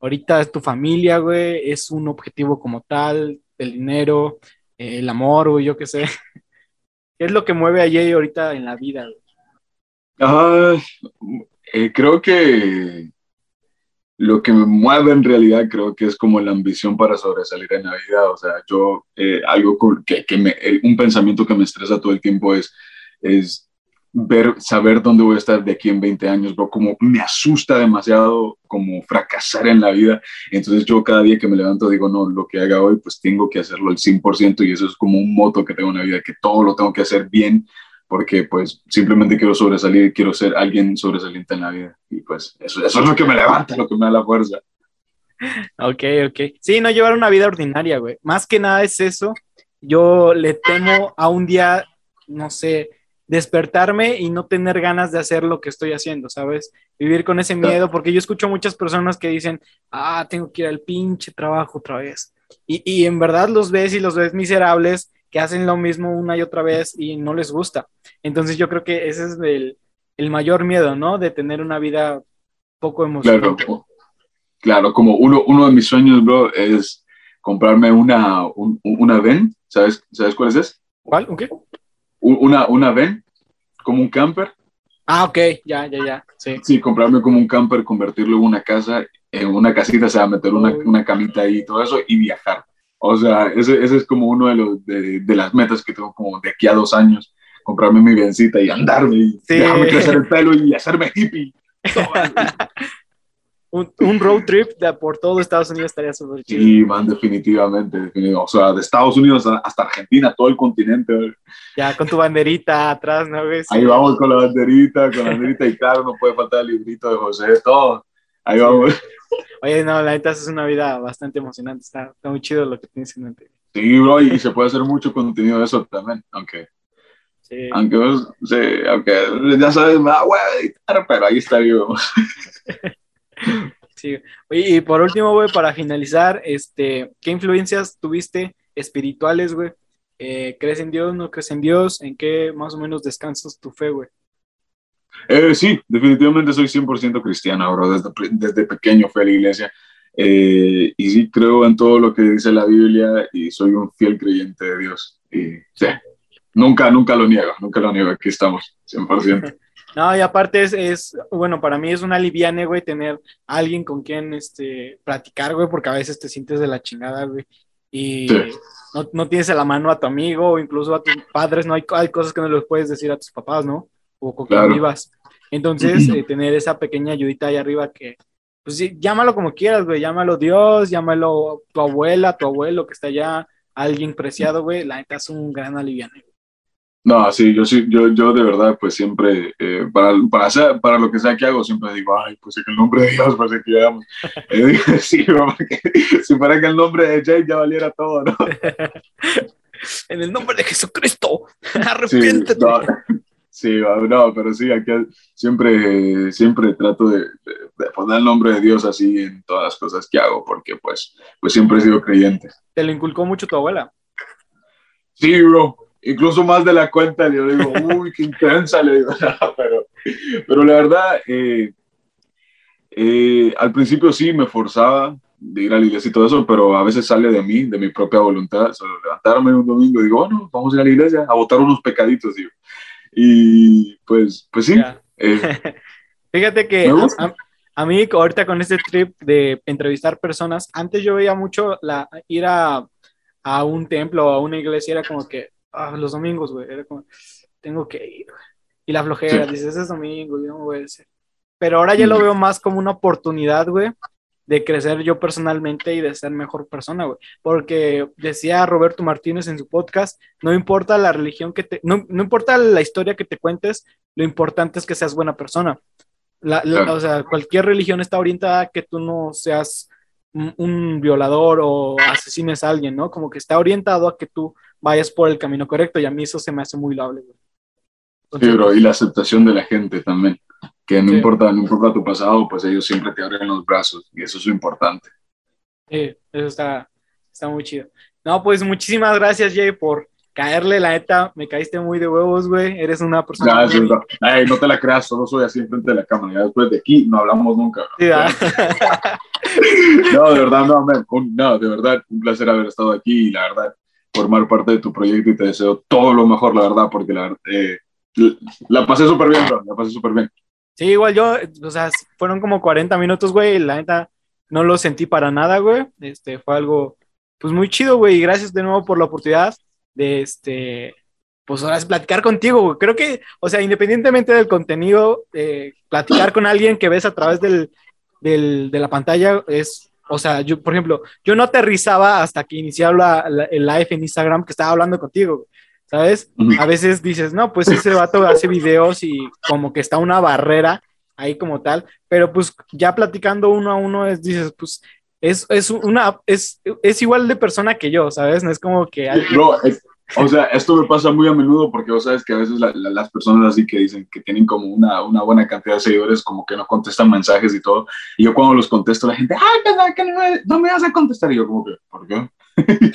[SPEAKER 1] Ahorita es tu familia, güey, es un objetivo como tal, el dinero, el amor, o yo qué sé. ¿Qué es lo que mueve a Jay ahorita en la vida?
[SPEAKER 2] Eh, creo que lo que me mueve en realidad creo que es como la ambición para sobresalir en la vida. O sea, yo, eh, algo que, que me, un pensamiento que me estresa todo el tiempo es, es ver, saber dónde voy a estar de aquí en 20 años, bro, como me asusta demasiado como fracasar en la vida. Entonces yo cada día que me levanto digo, no, lo que haga hoy, pues tengo que hacerlo al 100% y eso es como un moto que tengo en la vida, que todo lo tengo que hacer bien porque pues simplemente quiero sobresalir, quiero ser alguien sobresaliente en la vida y pues eso, eso es lo que me levanta, lo que me da la fuerza.
[SPEAKER 1] ok, ok. Sí, no llevar una vida ordinaria, güey. Más que nada es eso. Yo le temo a un día, no sé, despertarme y no tener ganas de hacer lo que estoy haciendo, ¿sabes? Vivir con ese miedo, porque yo escucho muchas personas que dicen, ah, tengo que ir al pinche trabajo otra vez. Y, y en verdad los ves y los ves miserables que hacen lo mismo una y otra vez y no les gusta. Entonces yo creo que ese es el, el mayor miedo, ¿no? De tener una vida poco emocionante.
[SPEAKER 2] Claro, claro como uno, uno de mis sueños, bro, es comprarme una, una VEN, ¿sabes, ¿sabes cuál es?
[SPEAKER 1] ¿Cuál? ¿Un qué?
[SPEAKER 2] Una, una VEN, como un camper.
[SPEAKER 1] Ah, ok, ya, ya, ya, sí.
[SPEAKER 2] Sí, comprarme como un camper, convertirlo en una casa, en una casita, o sea, meter una, una camita ahí y todo eso y viajar. O sea, ese, ese es como uno de, los, de, de, las metas que tengo como de aquí a dos años, comprarme mi biencita y andarme y sí. dejarme crecer el pelo y hacerme hippie.
[SPEAKER 1] un, un, road trip de por todo Estados Unidos estaría súper chido.
[SPEAKER 2] Sí, man, definitivamente, definitivamente. O sea, de Estados Unidos hasta Argentina, todo el continente.
[SPEAKER 1] Ya, con tu banderita atrás, ¿no ves?
[SPEAKER 2] Ahí vamos con la banderita, con la banderita y claro, no puede faltar el librito de José, todo. Ahí sí. vamos.
[SPEAKER 1] Oye, no, la neta es una vida bastante emocionante, está, está muy chido lo que tienes en mente.
[SPEAKER 2] Sí, bro, y se puede hacer mucho contenido de eso también, aunque... Sí. Aunque, sí, aunque ya sabes, me da huevo editar, pero ahí está yo.
[SPEAKER 1] sí. Oye, y por último, güey, para finalizar, este, ¿qué influencias tuviste espirituales, güey? Eh, ¿Crees en Dios, no crees en Dios? ¿En qué más o menos descansas tu fe, güey?
[SPEAKER 2] Eh, sí, definitivamente soy 100% cristiano, bro. Desde, desde, pequeño fui a la iglesia. Eh, y sí creo en todo lo que dice la Biblia y soy un fiel creyente de Dios. Y sí, nunca, nunca lo niego, nunca lo niego. Aquí estamos, 100%.
[SPEAKER 1] No, y aparte es, es, bueno, para mí es una liviane, güey, tener a alguien con quien este, platicar, güey, porque a veces te sientes de la chingada, güey. Y sí. no, no, tienes a la mano a tu amigo o incluso a tus padres, no hay, hay cosas que no les puedes decir a tus papás, ¿no? O con claro. quien vivas. Entonces, eh, tener esa pequeña ayudita ahí arriba que, pues sí, llámalo como quieras, güey, llámalo Dios, llámalo tu abuela, tu abuelo que está allá, alguien preciado, güey, la neta es un gran aliviane.
[SPEAKER 2] No, sí, yo sí, yo, yo de verdad, pues siempre, eh, para, para, hacer, para lo que sea que hago, siempre digo, ay, pues en el nombre de Dios, pues que hagamos. eh, sí, porque si fuera que el nombre de Jay ya valiera todo, ¿no?
[SPEAKER 1] en el nombre de Jesucristo, arrepiéntete. Sí, no.
[SPEAKER 2] Sí, no, pero sí, aquí siempre, siempre trato de, de, de, poner el nombre de Dios así en todas las cosas que hago, porque pues, pues siempre he sido creyente.
[SPEAKER 1] ¿Te lo inculcó mucho tu abuela?
[SPEAKER 2] Sí, bro, incluso más de la cuenta, le digo, uy, qué intensa, le digo, pero, pero la verdad, eh, eh, al principio sí me forzaba de ir a la iglesia y todo eso, pero a veces sale de mí, de mi propia voluntad, solo levantarme un domingo y digo, bueno, vamos a ir a la iglesia a votar unos pecaditos, digo. Y pues, pues sí.
[SPEAKER 1] Eh, Fíjate que a, a, mí ahorita con este trip de entrevistar personas, antes yo veía mucho la, ir a, a un templo o a una iglesia, era como que ah, los domingos, güey, era como, tengo que ir. Y la flojera, sí. dices, es domingo, yo no voy a hacer. Pero ahora ya lo veo más como una oportunidad, güey, de crecer yo personalmente y de ser mejor persona, güey. Porque decía Roberto Martínez en su podcast, no importa la religión que te, no, no importa la historia que te cuentes, lo importante es que seas buena persona. La, la, claro. O sea, cualquier religión está orientada a que tú no seas un, un, violador o asesines a alguien, ¿no? Como que está orientado a que tú vayas por el camino correcto y a mí eso se me hace muy loable, güey.
[SPEAKER 2] Entonces, sí, bro, y la aceptación de la gente también que no, sí. importa, no importa tu pasado, pues ellos siempre te abren los brazos y eso es lo importante.
[SPEAKER 1] Sí, eso está, está muy chido. No, pues muchísimas gracias, Jay, por caerle, la neta, me caíste muy de huevos, güey, eres una persona...
[SPEAKER 2] Gracias, muy... Ay, no te la creas, solo soy así enfrente de la cámara, ya después de aquí no hablamos nunca.
[SPEAKER 1] Sí,
[SPEAKER 2] no, de verdad, no, man, no, de verdad, un placer haber estado aquí y la verdad, formar parte de tu proyecto y te deseo todo lo mejor, la verdad, porque la, eh, la pasé súper bien, bro, la pasé súper bien.
[SPEAKER 1] Sí, igual yo, o sea, fueron como 40 minutos, güey, la neta no lo sentí para nada, güey. Este, fue algo, pues muy chido, güey, y gracias de nuevo por la oportunidad de, este, pues ahora es platicar contigo, güey. Creo que, o sea, independientemente del contenido, eh, platicar con alguien que ves a través del, del, de la pantalla es, o sea, yo, por ejemplo, yo no aterrizaba hasta que iniciaba la, la, el live en Instagram que estaba hablando contigo, güey. ¿sabes? A veces dices, no, pues ese vato hace videos y como que está una barrera ahí como tal, pero pues ya platicando uno a uno es, dices, pues es, es una, es, es igual de persona que yo, ¿sabes? No es como que... alguien-
[SPEAKER 2] Bro, es- o sea, esto me pasa muy a menudo porque vos sabes que a veces la- la- las personas así que dicen que tienen como una, una buena cantidad de seguidores como que no contestan mensajes y todo. Y yo cuando los contesto la gente, ay, que no no me vas a contestar. Y yo como que, ¿por qué?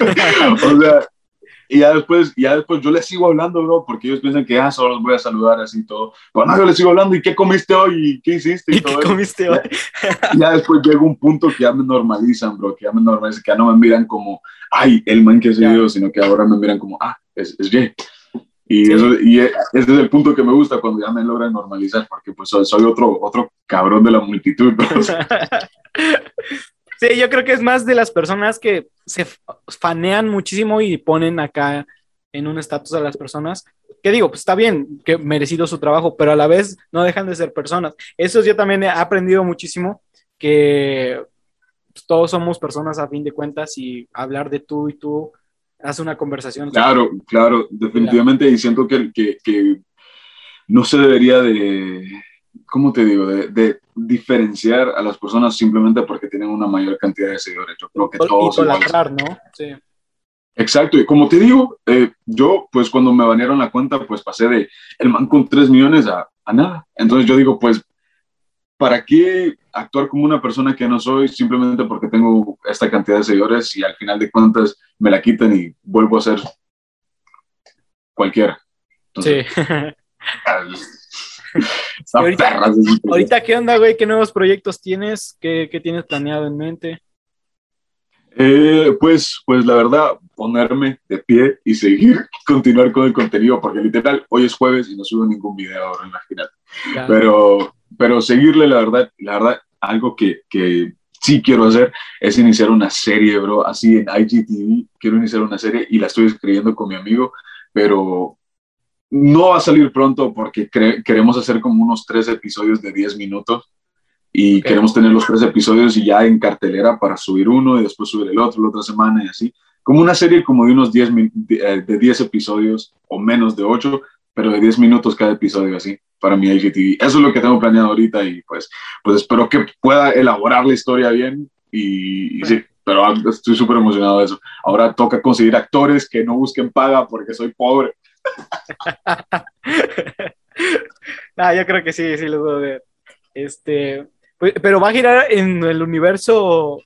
[SPEAKER 2] o sea, y ya después, ya después yo les sigo hablando, bro, porque ellos piensan que ah, solo los voy a saludar así y todo. Pero no, yo les sigo hablando, ¿y qué comiste hoy? ¿Y qué hiciste? Y,
[SPEAKER 1] ¿Y qué
[SPEAKER 2] todo eso.
[SPEAKER 1] comiste hoy?
[SPEAKER 2] Y ya después llega un punto que ya me normalizan, bro, que ya me normalizan, que ya no me miran como, ay, el man que ha
[SPEAKER 1] Ya.
[SPEAKER 2] seguido, sino que ahora me miran como, ah, es, es Jay. Y,
[SPEAKER 1] Sí.
[SPEAKER 2] eso, y e- ese es el punto que me gusta cuando ya me logran normalizar, porque pues soy, soy otro, otro cabrón de la multitud, bro.
[SPEAKER 1] Sí, yo creo que es más de las personas que se fanean muchísimo y ponen acá en un estatus a las personas. Que digo, pues está bien, que merecido su trabajo, pero a la vez no dejan de ser personas. Eso yo también he aprendido muchísimo, que pues, todos somos personas a fin de cuentas y hablar de tú y tú hace una conversación.
[SPEAKER 2] Claro, claro, definitivamente, y siento que, que no se debería de, ¿cómo te digo?, de, de diferenciar a las personas simplemente porque tienen una mayor cantidad de seguidores. Yo creo que
[SPEAKER 1] Y
[SPEAKER 2] todos
[SPEAKER 1] idolatrar, ¿no? Sí.
[SPEAKER 2] Exacto, y como te digo, eh, yo pues cuando me banearon la cuenta, pues pasé de el man con 3 millones a, a nada. Entonces yo digo, pues, ¿para qué actuar como una persona que no soy simplemente porque tengo esta cantidad de seguidores y al final de cuentas me la quitan y vuelvo a ser cualquiera? Entonces,
[SPEAKER 1] Sí. Ahorita-. Ahorita, ¿qué onda, güey? ¿Qué nuevos proyectos tienes? ¿Qué, qué tienes planeado en mente?
[SPEAKER 2] Eh, pues, pues la verdad, ponerme de pie y seguir, continuar con el contenido, porque literal, hoy es jueves y no subo ningún video ahora, imagínate.
[SPEAKER 1] Ya.
[SPEAKER 2] Pero, pero seguirle, la verdad, la verdad, algo que, que sí quiero hacer es iniciar una serie, bro, así en IGTV, quiero iniciar una serie y la estoy escribiendo con mi amigo, pero no va a salir pronto porque queremos hacer como unos tres episodios de 10 minutos y queremos tener los tres episodios y ya en cartelera para subir uno y después subir el otro la otra semana y así. Como una serie como de unos 10, min- de, eh, de 10 episodios o menos de 8, pero de 10 minutos cada episodio así para mi IGTV. Eso es lo que tengo planeado ahorita y pues, pues espero que pueda elaborar la historia bien y, y sí, pero ah, estoy súper emocionado de eso. Ahora toca conseguir actores que no busquen paga porque soy pobre.
[SPEAKER 1] Ah, yo creo que sí, sí lo puedo ver. Este, pues, pero va a girar en el universo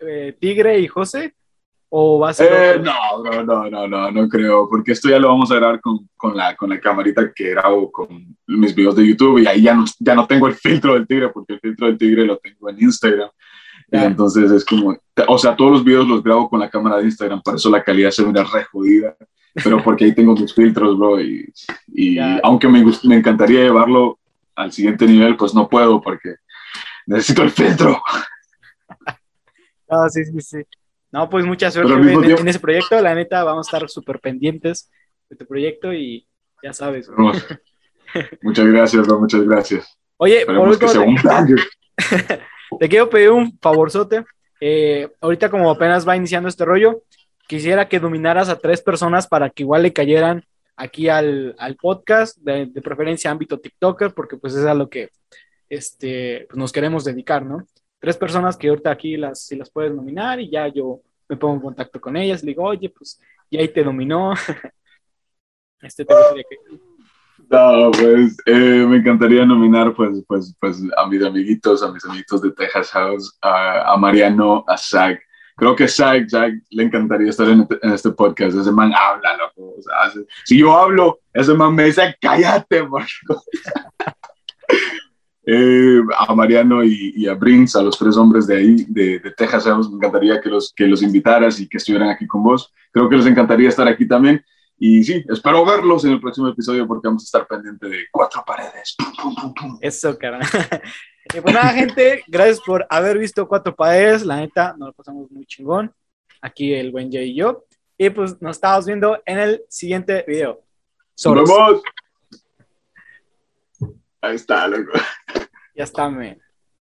[SPEAKER 1] eh, Tigre y José o va a ser
[SPEAKER 2] Eh, no, no, no, no, no, no creo, porque esto ya lo vamos a grabar con, con, la, con la camarita que grabo con mis videos de YouTube y ahí ya no, ya no tengo el filtro del tigre, porque el filtro del tigre lo tengo en Instagram. Y entonces es como, o sea, todos los videos los grabo con la cámara de Instagram, por eso la calidad se mira re jodida, pero porque ahí tengo mis filtros, bro, y, aunque me, me encantaría llevarlo al siguiente nivel, pues no puedo porque necesito el filtro.
[SPEAKER 1] Ah, sí, sí, sí. No, pues mucha suerte en,
[SPEAKER 2] tiempo-
[SPEAKER 1] en ese proyecto. La neta, vamos a estar súper pendientes de tu proyecto y ya sabes.
[SPEAKER 2] Hermoso. Muchas gracias, bro, muchas gracias.
[SPEAKER 1] Oye, por último. Te quiero pedir un favorzote. Eh, ahorita como apenas va iniciando este rollo, quisiera que dominaras a tres personas para que igual le cayeran aquí al, al podcast, de, de preferencia ámbito TikToker, porque pues es a lo que este, pues, nos queremos dedicar, ¿no? Tres personas que ahorita aquí las, si las puedes nominar y ya yo me pongo en contacto con ellas, le digo, oye, pues y ahí te dominó. este te gustaría que...
[SPEAKER 2] No, pues eh, me encantaría nominar pues, pues, pues a mis amiguitos, a mis amiguitos de Texas House, a, a Mariano, a Zach. Creo que Zach, Zach le encantaría estar en, este- en este podcast. Ese man habla, loco. Si yo hablo, ese man me dice, cállate, Marco. Eh, a Mariano y, a Brinks, a los tres hombres de ahí, de, Texas me encantaría que los, que los invitaras y que estuvieran aquí con vos. Creo que les encantaría estar aquí también. Y sí, espero verlos en el próximo episodio porque vamos a estar pendientes de cuatro paredes.
[SPEAKER 1] Eso, cara. y pues nada, gente, gracias por haber visto Cuatro Paredes. La neta, nos lo pasamos muy chingón. Aquí el buen Jay y yo. Y pues nos estamos viendo en el siguiente video.
[SPEAKER 2] ¡Nos vemos! Ahí está, loco.
[SPEAKER 1] Ya está, men.